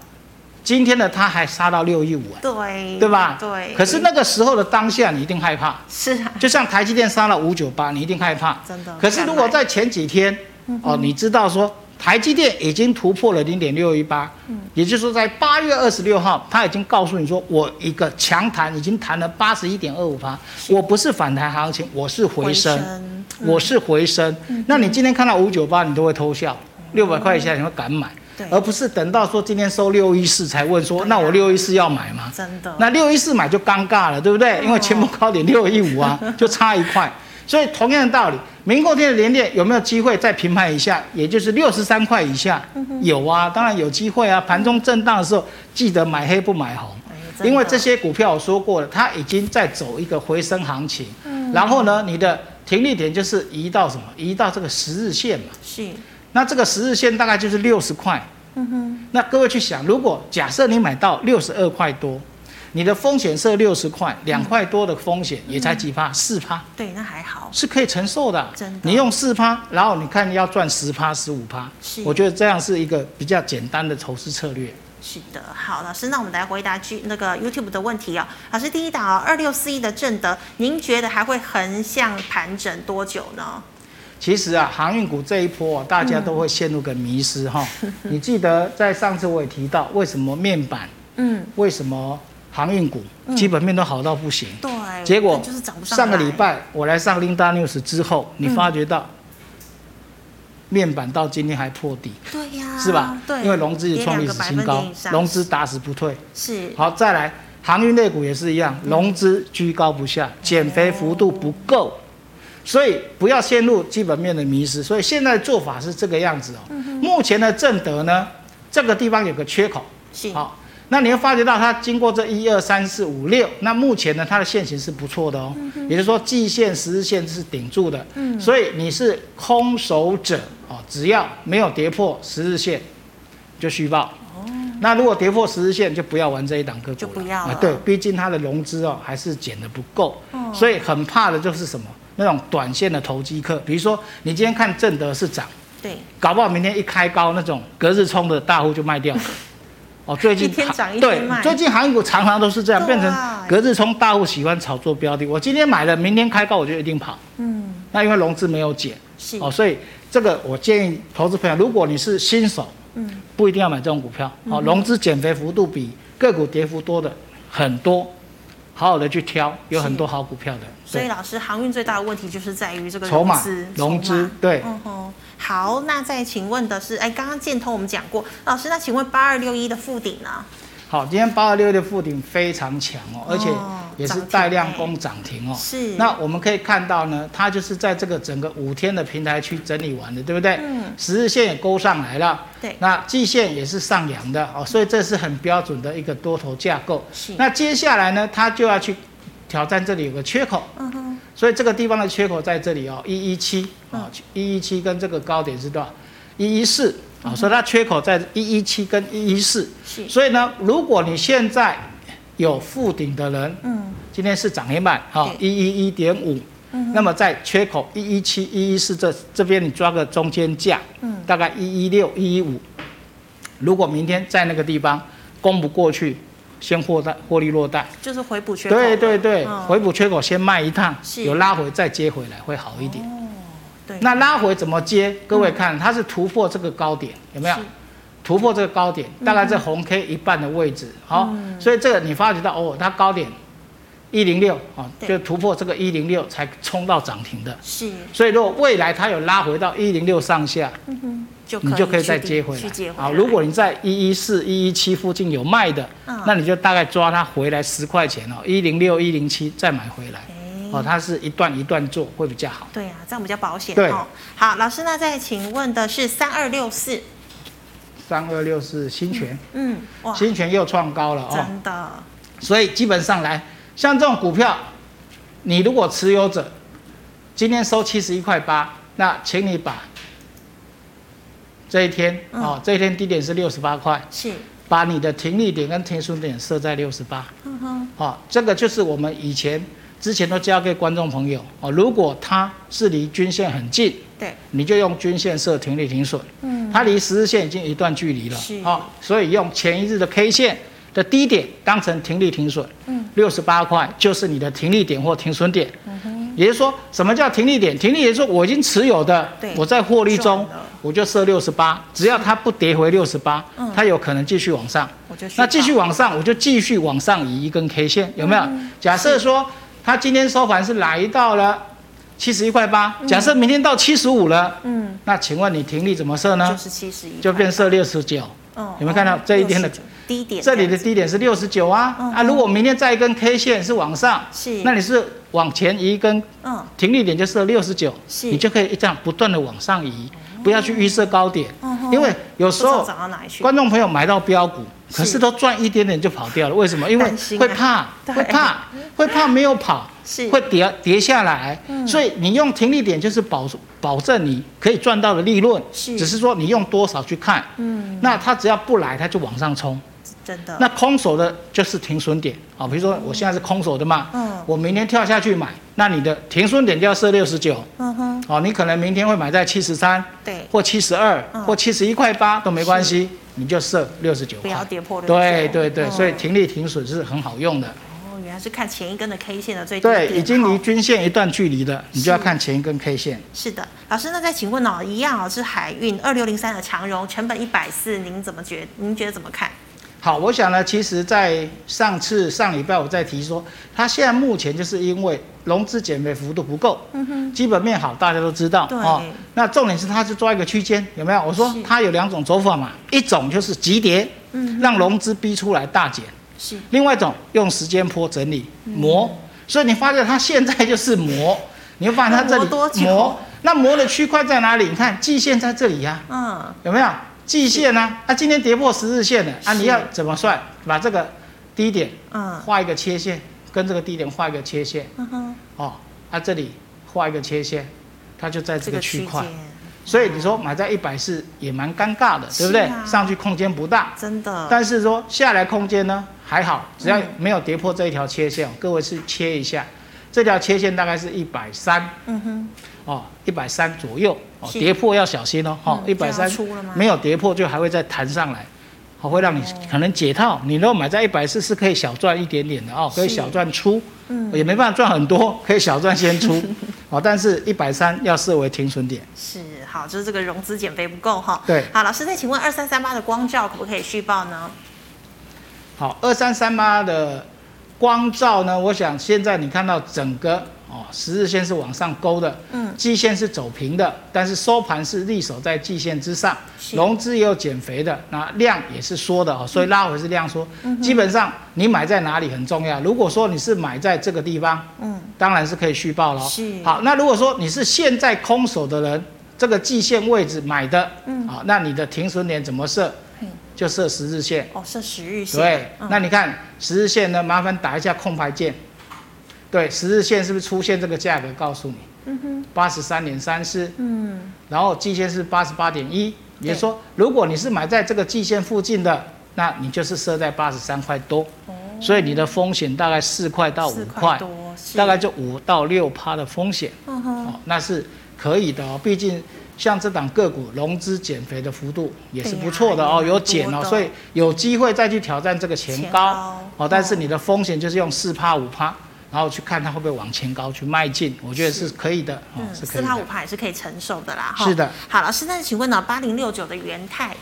今天的它还杀到六一五？对。对吧？对。可是那个时候的当下，你一定害怕。是啊。就像台积电杀了五九八，你一定害怕。真的。可是如果在前几天，哦，你知道说。台积电已经突破了零点六一八，嗯，也就是说在八月二十六号，他已经告诉你说，我一个强弹已经弹了八十一点二五趴，我不是反弹行情，我是回升，回升嗯、我是回升。嗯、那你今天看到五九八，你都会偷笑，六百块以下你会敢买，对。而不是等到说今天收六一四才问说，啊、那我六一四要买吗？真的，那六一四买就尴尬了，对不对？因为前波高点六一五啊，就差一块。所以同样的道理，明后天的联电有没有机会再平盘一下，也就是六十三块以下？有啊，当然有机会啊。盘中震荡的时候，记得买黑不买红，哎、因为这些股票我说过了，它已经在走一个回升行情。嗯、然后呢，你的停利点就是移到什么？移到这个十日线嘛。是。那这个十日线大概就是六十块。嗯哼。那各位去想，如果假设你买到六十二块多。你的风险设六十块，两块多的风险也才几趴，四趴。对，那还好，是可以承受的。真的，你用四趴，然后你看你要赚十趴、十五趴，是，我觉得这样是一个比较简单的投资策略。是的，好，老师，那我们来回答句那个 YouTube 的问题哦。老师，第一档哦，二六四一的正德，您觉得还会横向盘整多久呢？其实啊，航运股这一波啊，大家都会陷入个迷失哈。你记得在上次我也提到，为什么面板？嗯，为什么？航运股基本面都好到不行，嗯、对，结果就是涨不上。上个礼拜我来上 Linda News 之后，你发觉到面板到今天还破底，对呀，是吧？对，因为融资也创历史新高，融资打死不退。是。好，再来航运类股也是一样，融资居高不下，减肥幅度不够。所以不要陷入基本面的迷失。所以现在做法是这个样子哦。目前的正德呢，这个地方有个缺口。是。好，那你会发觉到它经过这一二三四五六，那目前呢它的线型是不错的哦。也就是说季线、十日线是顶住的。嗯。所以你是空手者哦，只要没有跌破十日线，就虚报。哦。那如果跌破十日线，就不要玩这一档个股了。就不要了。对，毕竟它的融资哦还是减的不够。哦。所以很怕的就是什么？那种短线的投机客，比如说你今天看正德是涨，对，搞不好明天一开高，那种隔日冲的大户就卖掉了。哦，最近一天涨一天卖。对，最近航运股常常都是这样，变成隔日冲大户喜欢炒作标的。我今天买了，明天开高我就一定跑。嗯，那因为融资没有减，是哦，所以这个我建议投资朋友，如果你是新手，嗯，不一定要买这种股票。哦，融资减肥幅度比个股跌幅多的很多。好好的去挑，有很多好股票的。所以老师，航运最大的问题就是在于这个融资，融资对。嗯哼。好，那再请问的是，哎，刚刚建通我们讲过，老师，那请问八二六一的附顶呢？好，今天八二六一的附顶非常强哦，而且。也是带量攻涨停哦，是。那我们可以看到呢，它就是在这个整个五天的平台区整理完的，对不对？嗯。十日线也勾上来了，对。那季线也是上扬的哦，所以这是很标准的一个多头架构。是。那接下来呢，它就要去挑战这里有个缺口，嗯哼。所以这个地方的缺口在这里哦，一一七啊，一一七跟这个高点是多少？一一四啊，所以它缺口在一一七跟一一四。是。所以呢，如果你现在有附顶的人，嗯，今天是涨停板，哈，一一一点五，嗯，那么在缺口一一七、一一四这这边，你抓个中间价，嗯，大概一一六、一一五，如果明天在那个地方攻不过去，先获贷获利落袋，就是回补缺口，对对对，嗯、回补缺口先卖一趟，有拉回再接回来会好一点，哦，对，那拉回怎么接？各位看，它是突破这个高点，有没有？突破这个高点，大概在红 K 一半的位置，好、嗯，所以这个你发觉到哦，它高点一零六啊，就突破这个一零六才冲到涨停的。是，所以如果未来它有拉回到一零六上下，嗯哼，你就可以再接回来。好，如果你在一一四、一一七附近有卖的，嗯，那你就大概抓它回来十块钱哦，一零六、一零七再买回来。哦，它是一段一段做会比较好。对啊，这样比较保险。对，好，老师，那再请问的是三二六四。三二六四新权，嗯，哇，新权又创高了哦，真的。所以基本上来，像这种股票，你如果持有者今天收七十一块八，那请你把这一天哦，这一天低点是六十八块，是，把你的停利点跟停损点设在六十八，嗯哼，好，这个就是我们以前。之前都教给观众朋友。哦，如果它是离均线很近，对，你就用均线设停利停损。嗯，它离十日线已经一段距离了，是。哦，所以用前一日的 K 线的低点当成停利停损。嗯，六十八块就是你的停利点或停损点。嗯哼，也就是说，什么叫停利点？停利也就是说我已经持有的，我在获利中，我就设六十八，只要它不跌回六十八，它有可能继续往上。那继续往上，我就继续往上移一根 K 线，有没有？假设说。它今天收盘是来到了七十一块八，假设明天到七十五了，嗯，那请问你停利怎么设呢？就是七十一，就变设六十九。哦，有没有看到这一天的低点？这里的低点是六十九啊。啊，如果明天再一根 K 线是往上，是，那你是往前移一根，嗯，停利点就设六十九，你就可以这样不断的往上移，不要去预设高点，因为有时候观众朋友买到标股。可是都赚一点点就跑掉了，为什么？因为会怕，会怕，会怕没有跑，会跌跌下来。所以你用停利点就是保保证你可以赚到的利润，只是说你用多少去看。嗯，那它只要不来，它就往上冲。真的。那空手的就是停损点啊，比如说我现在是空手的嘛，嗯，我明天跳下去买，那你的停损点就要设六十九。嗯哼。哦，你可能明天会买在七十三，对，或七十二，或七十一块八都没关系。你就设六十九块，不要跌破六。对对对，所以停利停损是很好用的。哦，原来是看前一根的 K 线的最低。对，已经离均线一段距离的，你就要看前一根 K 线。是的，老师，那再请问哦，一样哦，是海运二六零三的长荣，成本一百四，您怎么觉？您觉得怎么看？好，我想呢，其实，在上次上礼拜我在提说，它现在目前就是因为融资减肥幅度不够，嗯哼，基本面好，大家都知道，哦，那重点是它是抓一个区间，有没有？我说它有两种走法嘛，一种就是急跌，嗯，让融资逼出来大减，是，另外一种用时间坡整理磨，所以你发现它现在就是磨，你会发现它这里磨，那磨的区块在哪里？你看季线在这里呀，嗯，有没有？季线呢？啊，今天跌破十日线了啊！你要怎么算？把这个低点，嗯，画一个切线，跟这个低点画一个切线，嗯哼，哦，啊，这里画一个切线，它就在这个区块，所以你说买在一百四也蛮尴尬的，对不对？上去空间不大，真的。但是说下来空间呢还好，只要没有跌破这一条切线，各位是切一下，这条切线大概是一百三，嗯哼。哦，一百三左右哦，跌破要小心哦。哈，一百三没有跌破就还会再弹上来，好，会让你可能解套。你如果买在一百四是可以小赚一点点的哦，可以小赚出，嗯，也没办法赚很多，可以小赚先出，哦，但是一百三要设为停损点。是，好，就是这个融资减肥不够哈。对，好，老师再请问二三三八的光照可不可以续报呢？好，二三三八的光照呢，我想现在你看到整个。哦，十日线是往上勾的，嗯，季线是走平的，但是收盘是立守在季线之上，融资也有减肥的，那量也是缩的哦，所以拉回是量缩。嗯，基本上你买在哪里很重要。如果说你是买在这个地方，嗯，当然是可以续报了。是。好，那如果说你是现在空手的人，这个季线位置买的，嗯，好，那你的停损点怎么设？就设十日线。哦，设十日线。对，那你看十日线呢，麻烦打一下空白键。对，十日线是不是出现这个价格？告诉你，嗯哼，八十三点三四，嗯，然后季线是八十八点一，也就是说，如果你是买在这个季线附近的，那你就是设在八十三块多，哦，所以你的风险大概四块到五块，大概就五到六趴的风险，嗯哼，哦，那是可以的哦，毕竟像这档个股融资减肥的幅度也是不错的哦，有减哦，所以有机会再去挑战这个前高，哦，但是你的风险就是用四趴五趴。然后去看它会不会往前高去迈进，我觉得是可以的，嗯，是可以的，四趴五趴也是可以承受的啦。是的。好，老师，那请问呢，八零六九的元泰，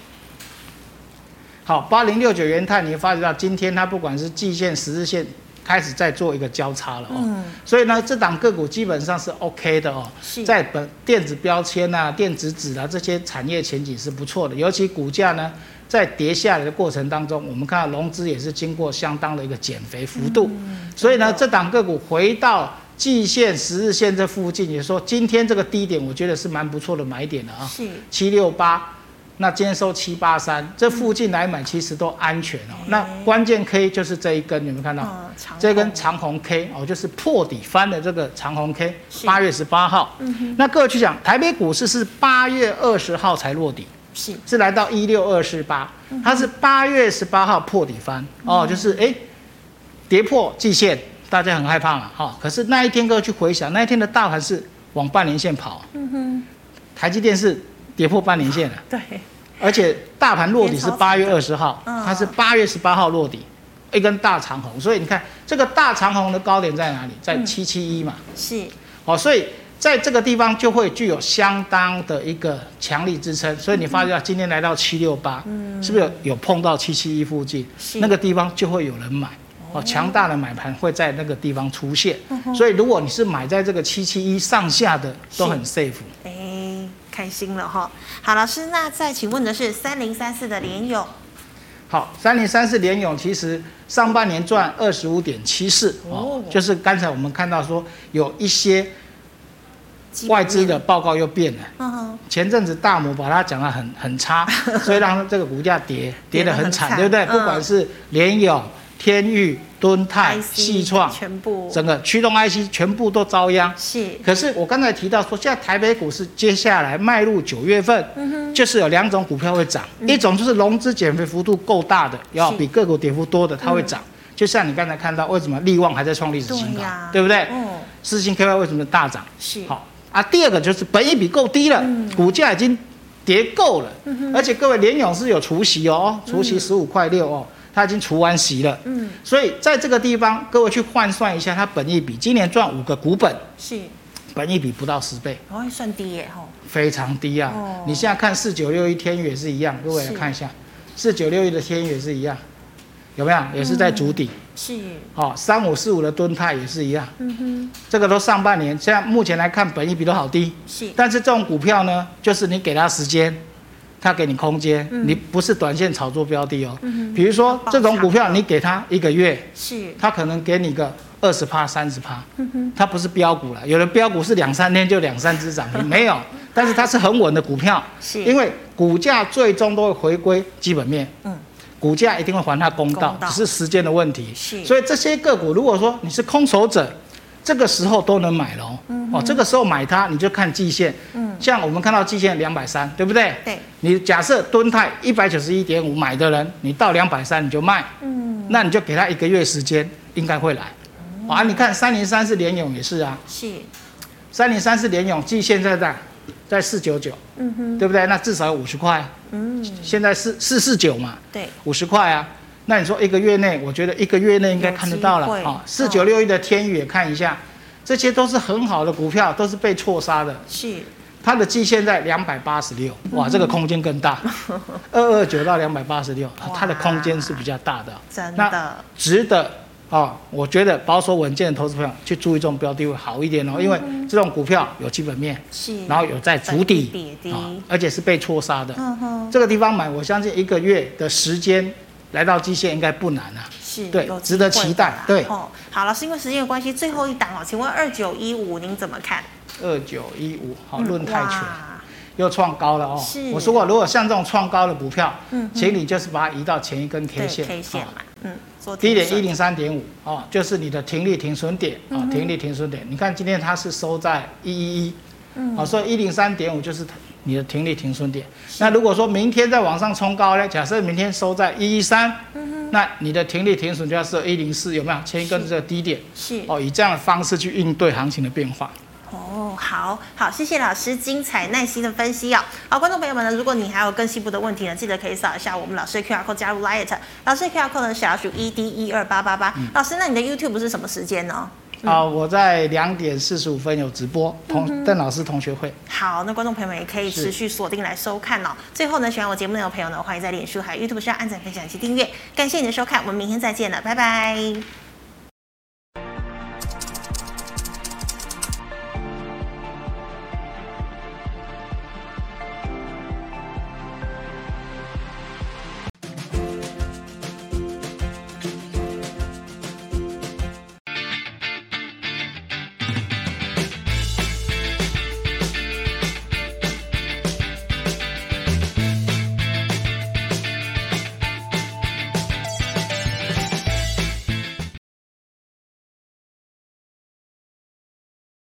好，八零六九元泰，你会发觉到今天它不管是季线、十日线开始在做一个交叉了哦，嗯，所以呢，这档个股基本上是 OK 的哦，是在本电子标签啊、电子纸啊这些产业前景是不错的，尤其股价呢。在跌下来的过程当中，我们看到融资也是经过相当的一个减肥幅度，所以呢，这档个股回到季线、十日线这附近，也就是说今天这个低点，我觉得是蛮不错的买点的啊。是七六八，那今天收七八三，这附近来买其实都安全哦。那关键 K 就是这一根，有没有看到？这根长红 K 哦，就是破底翻的这个长红 K。八月十八号，那各位去讲，台北股市是八月二十号才落底。是。是来到一六二四八，它是八月十八号破底翻、嗯、哦，就是哎跌破季线，大家很害怕嘛哈、哦。可是那一天各位去回想，那一天的大盘是往半年线跑，嗯哼，台积电是跌破半年线的，对，而且大盘落底是八月二十号，它是八月十八号落底，一根大长红，所以你看这个大长红的高点在哪里？在七七一嘛，是，哦，所以。在这个地方就会具有相当的一个强力支撑，所以你发觉今天来到七六八，是不是有有碰到七七一附近？那个地方就会有人买，哦，强大的买盘会在那个地方出现。所以如果你是买在这个七七一上下的，都很 safe。哎，开心了哈。好，老师，那再请问的是三零三四的联勇。好，三零三四联勇其实上半年赚二十五点七四哦，就是刚才我们看到说有一些。外资的报告又变了，前阵子大摩把它讲得很很差，所以让这个股价跌跌得很惨，对不对？不管是联咏、天钰、敦泰、细创，全部。整个驱动 IC 全部都遭殃。是，可是我刚才提到说，现在台北股市接下来迈入九月份，就是有两种股票会涨，一种就是融资减肥幅度够大的，要比个股跌幅多的，它会涨。就像你刚才看到，为什么力旺还在创历史新高，对不对？嗯，四星 KY 为什么大涨？是。好。啊，第二个就是本益比够低了，嗯、股价已经跌够了，嗯、而且各位联咏是有除息哦，除息十五块六哦，它已经除完息了，嗯，所以在这个地方，各位去换算一下，它本益比今年赚五个股本，是，本益比不到十倍，哦，算低耶吼，非常低啊，哦、你现在看四九六一天钰也是一样，各位来看一下，四九六一的天钰也是一样，有没有？也是在筑底。嗯、是。哦，三五四五的吨泰也是一样。嗯哼。这个都上半年，现在目前来看，本益比都好低。是。但是这种股票呢，就是你给它时间，它给你空间，嗯、你不是短线炒作标的哦。嗯哼。比如说这种股票，你给它一个月，是。它可能给你个二十趴、三十趴。嗯哼。它不是标股了，有的标股是两三天就两三只涨停，没有。但是它是很稳的股票，是。因为股价最终都会回归基本面。嗯。股价一定会还他公道，只是时间的问题。是，所以这些个股，如果说你是空手者，这个时候都能买喽。嗯。哦，这个时候买它，你就看季线。嗯。像我们看到季线两百三，对不对？对。你假设敦泰一百九十一点五买的人，你到两百三你就卖。嗯。那你就给他一个月时间，应该会来。啊，你看三零三是联勇也是啊。是。三零三是联勇，季线在在在四九九。嗯哼。对不对？那至少有五十块。嗯，现在四四四九嘛，对，五十块啊。那你说一个月内，我觉得一个月内应该看得到了啊。四九六一的天宇也看一下，这些都是很好的股票，都是被错杀的。是，它的季线在两百八十六，哇，这个空间更大，二二九到两百八十六，它的空间是比较大的，真的值得。啊、哦，我觉得保守稳健的投资朋友去注意这种标的会好一点哦，因为这种股票有基本面，是，然后有在筑底，哦，而且是被错杀的。嗯哼，这个地方买，我相信一个月的时间来到基线应该不难啊。是，对，值得期待。对，哦，好，老师，因为时间的关系，最后一档哦，请问二九一五您怎么看？二九一五，好，论泰全又创高了哦。是，我说过，如果像这种创高的股票，嗯，请你就是把它移到前一根 K 线，K 线嘛，嗯。低点一零三点五哦，就是你的停利停损点啊、哦，停利停损点。你看今天它是收在一一一，哦，所以一零三点五就是你的停利停损点。那如果说明天再往上冲高呢？假设明天收在一一三，那你的停利停损就要设一零四，有没有？前一根这个低点是哦，以这样的方式去应对行情的变化。哦，好好，谢谢老师精彩耐心的分析哦。好，观众朋友们呢，如果你还有更细部的问题呢，记得可以扫一下我们老师的 QR code 加入 Light，。老师的 QR code 呢，小数 ED 一二八八八。老师，那你的 YouTube 是什么时间呢？啊、嗯，我在两点四十五分有直播，同邓老师同学会。好，那观众朋友们也可以持续锁定来收看哦。最后呢，喜欢我节目内容的朋友呢，欢迎在脸书还有 YouTube 上按赞、分享及订阅。感谢你的收看，我们明天再见了，拜拜。